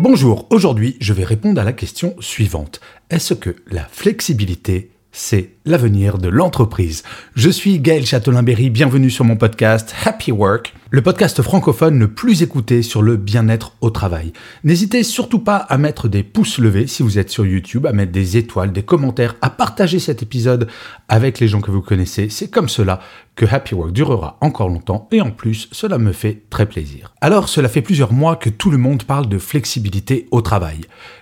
Bonjour, aujourd'hui je vais répondre à la question suivante. Est-ce que la flexibilité, c'est l'avenir de l'entreprise? Je suis Gaël Châtelain-Berry, bienvenue sur mon podcast Happy Work le podcast francophone le plus écouté sur le bien-être au travail. N'hésitez surtout pas à mettre des pouces levés si vous êtes sur YouTube, à mettre des étoiles, des commentaires, à partager cet épisode avec les gens que vous connaissez. C'est comme cela que Happy Work durera encore longtemps et en plus, cela me fait très plaisir. Alors, cela fait plusieurs mois que tout le monde parle de flexibilité au travail.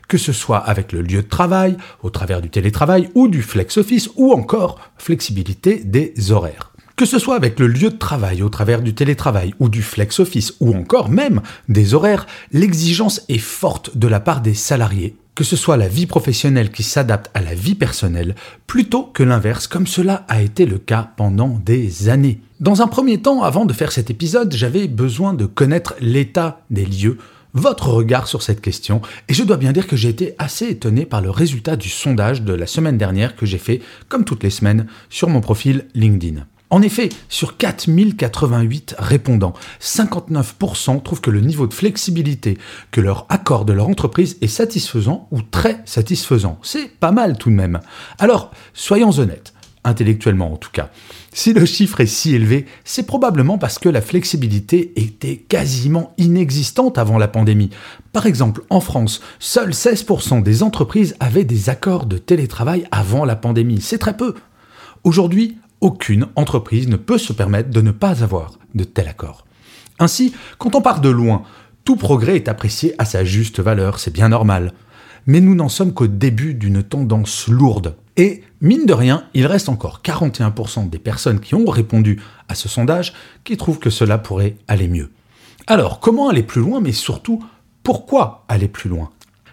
Que ce soit avec le lieu de travail, au travers du télétravail ou du flex office ou encore flexibilité des horaires. Que ce soit avec le lieu de travail au travers du télétravail ou du flex office ou encore même des horaires, l'exigence est forte de la part des salariés. Que ce soit la vie professionnelle qui s'adapte à la vie personnelle plutôt que l'inverse comme cela a été le cas pendant des années. Dans un premier temps, avant de faire cet épisode, j'avais besoin de connaître l'état des lieux votre regard sur cette question et je dois bien dire que j'ai été assez étonné par le résultat du sondage de la semaine dernière que j'ai fait, comme toutes les semaines, sur mon profil LinkedIn. En effet, sur 4088 répondants, 59% trouvent que le niveau de flexibilité que leur accorde leur entreprise est satisfaisant ou très satisfaisant. C'est pas mal tout de même. Alors, soyons honnêtes, intellectuellement en tout cas. Si le chiffre est si élevé, c'est probablement parce que la flexibilité était quasiment inexistante avant la pandémie. Par exemple, en France, seuls 16% des entreprises avaient des accords de télétravail avant la pandémie. C'est très peu. Aujourd'hui, aucune entreprise ne peut se permettre de ne pas avoir de tel accord. Ainsi, quand on part de loin, tout progrès est apprécié à sa juste valeur, c'est bien normal. Mais nous n'en sommes qu'au début d'une tendance lourde. Et, mine de rien, il reste encore 41% des personnes qui ont répondu à ce sondage qui trouvent que cela pourrait aller mieux. Alors, comment aller plus loin, mais surtout, pourquoi aller plus loin?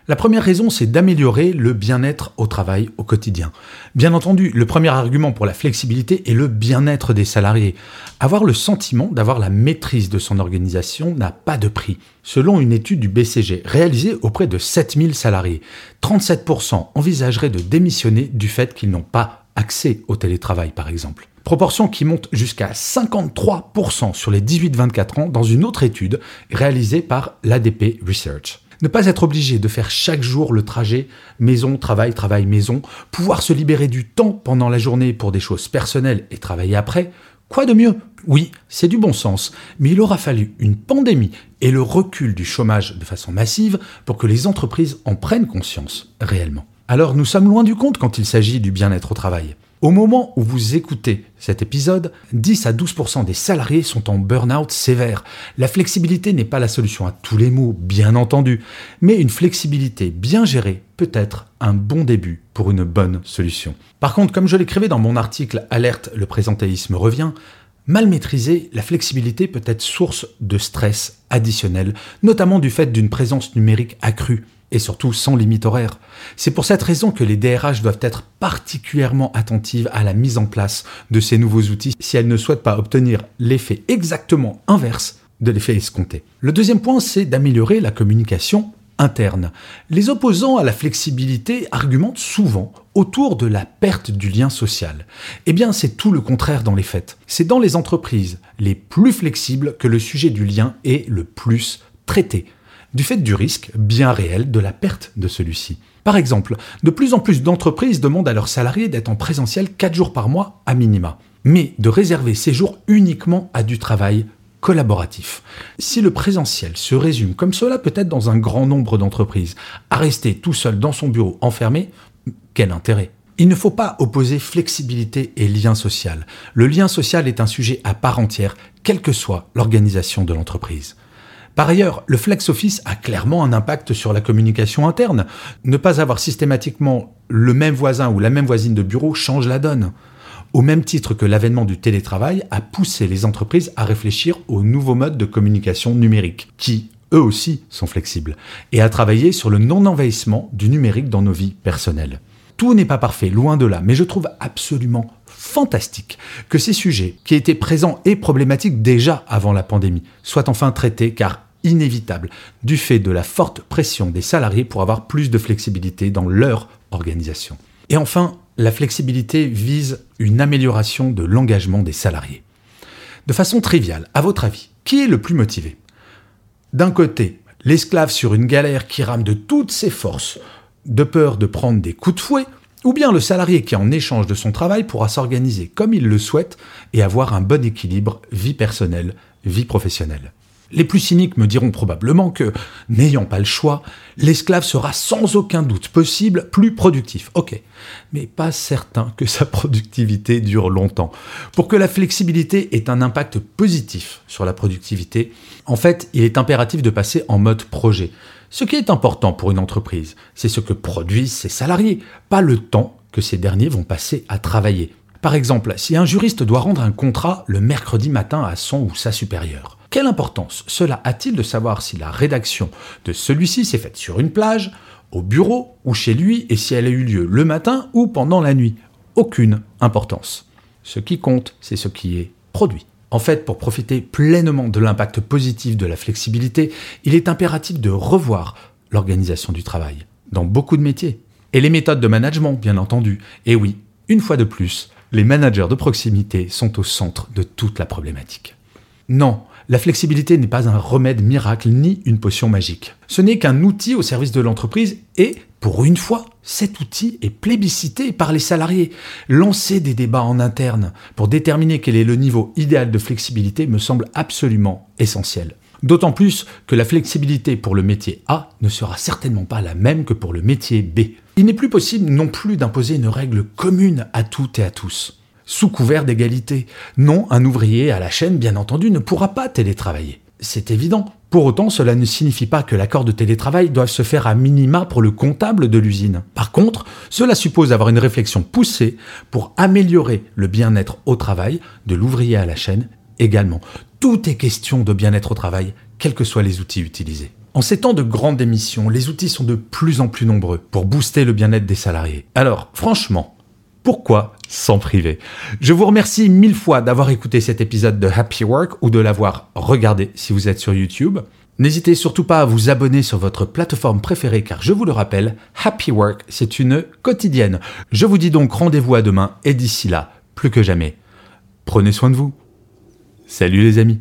La première raison, c'est d'améliorer le bien-être au travail au quotidien. Bien entendu, le premier argument pour la flexibilité est le bien-être des salariés. Avoir le sentiment d'avoir la maîtrise de son organisation n'a pas de prix. Selon une étude du BCG réalisée auprès de 7000 salariés, 37% envisageraient de démissionner du fait qu'ils n'ont pas accès au télétravail par exemple. Proportion qui monte jusqu'à 53% sur les 18-24 ans dans une autre étude réalisée par l'ADP Research. Ne pas être obligé de faire chaque jour le trajet maison, travail, travail, maison, pouvoir se libérer du temps pendant la journée pour des choses personnelles et travailler après, quoi de mieux? Oui, c'est du bon sens, mais il aura fallu une pandémie et le recul du chômage de façon massive pour que les entreprises en prennent conscience réellement. Alors nous sommes loin du compte quand il s'agit du bien-être au travail. Au moment où vous écoutez cet épisode, 10 à 12% des salariés sont en burn-out sévère. La flexibilité n'est pas la solution à tous les maux, bien entendu, mais une flexibilité bien gérée peut être un bon début pour une bonne solution. Par contre, comme je l'écrivais dans mon article Alerte, le présentéisme revient, Mal maîtrisée, la flexibilité peut être source de stress additionnel, notamment du fait d'une présence numérique accrue et surtout sans limite horaire. C'est pour cette raison que les DRH doivent être particulièrement attentives à la mise en place de ces nouveaux outils si elles ne souhaitent pas obtenir l'effet exactement inverse de l'effet escompté. Le deuxième point, c'est d'améliorer la communication interne. Les opposants à la flexibilité argumentent souvent autour de la perte du lien social. Eh bien, c'est tout le contraire dans les faits. C'est dans les entreprises les plus flexibles que le sujet du lien est le plus traité du fait du risque bien réel de la perte de celui-ci. Par exemple, de plus en plus d'entreprises demandent à leurs salariés d'être en présentiel 4 jours par mois à minima, mais de réserver ces jours uniquement à du travail collaboratif. Si le présentiel se résume comme cela peut-être dans un grand nombre d'entreprises, à rester tout seul dans son bureau enfermé, quel intérêt? Il ne faut pas opposer flexibilité et lien social. Le lien social est un sujet à part entière, quelle que soit l'organisation de l'entreprise. Par ailleurs, le flex office a clairement un impact sur la communication interne. Ne pas avoir systématiquement le même voisin ou la même voisine de bureau change la donne. au même titre que l'avènement du télétravail a poussé les entreprises à réfléchir aux nouveaux modes de communication numérique, qui, eux aussi, sont flexibles, et à travailler sur le non-envahissement du numérique dans nos vies personnelles. Tout n'est pas parfait, loin de là, mais je trouve absolument fantastique que ces sujets, qui étaient présents et problématiques déjà avant la pandémie, soient enfin traités car inévitables du fait de la forte pression des salariés pour avoir plus de flexibilité dans leur organisation. Et enfin, la flexibilité vise une amélioration de l'engagement des salariés. De façon triviale, à votre avis, qui est le plus motivé? D'un côté, l'esclave sur une galère qui rame de toutes ses forces, de peur de prendre des coups de fouet, ou bien le salarié qui, en échange de son travail, pourra s'organiser comme il le souhaite et avoir un bon équilibre vie personnelle, vie professionnelle. Les plus cyniques me diront probablement que, n'ayant pas le choix, l'esclave sera sans aucun doute possible plus productif. Ok, mais pas certain que sa productivité dure longtemps. Pour que la flexibilité ait un impact positif sur la productivité, en fait, il est impératif de passer en mode projet. Ce qui est important pour une entreprise, c'est ce que produisent ses salariés, pas le temps que ces derniers vont passer à travailler. Par exemple, si un juriste doit rendre un contrat le mercredi matin à son ou sa supérieure, quelle importance cela a-t-il de savoir si la rédaction de celui-ci s'est faite sur une plage, au bureau ou chez lui et si elle a eu lieu le matin ou pendant la nuit? Aucune importance. Ce qui compte, c'est ce qui est produit. En fait, pour profiter pleinement de l'impact positif de la flexibilité, il est impératif de revoir l'organisation du travail, dans beaucoup de métiers. Et les méthodes de management, bien entendu. Et oui, une fois de plus, les managers de proximité sont au centre de toute la problématique. Non, la flexibilité n'est pas un remède miracle ni une potion magique. Ce n'est qu'un outil au service de l'entreprise et, pour une fois, cet outil est plébiscité par les salariés. Lancer des débats en interne pour déterminer quel est le niveau idéal de flexibilité me semble absolument essentiel. D'autant plus que la flexibilité pour le métier A ne sera certainement pas la même que pour le métier B. Il n'est plus possible non plus d'imposer une règle commune à toutes et à tous sous couvert d'égalité. Non, un ouvrier à la chaîne, bien entendu, ne pourra pas télétravailler. C'est évident. Pour autant, cela ne signifie pas que l'accord de télétravail doit se faire à minima pour le comptable de l'usine. Par contre, cela suppose avoir une réflexion poussée pour améliorer le bien-être au travail de l'ouvrier à la chaîne également. Tout est question de bien-être au travail, quels que soient les outils utilisés. En ces temps de grande émission, les outils sont de plus en plus nombreux pour booster le bien-être des salariés. Alors, franchement, pourquoi s'en priver Je vous remercie mille fois d'avoir écouté cet épisode de Happy Work ou de l'avoir regardé si vous êtes sur YouTube. N'hésitez surtout pas à vous abonner sur votre plateforme préférée car je vous le rappelle, Happy Work, c'est une quotidienne. Je vous dis donc rendez-vous à demain et d'ici là, plus que jamais, prenez soin de vous. Salut les amis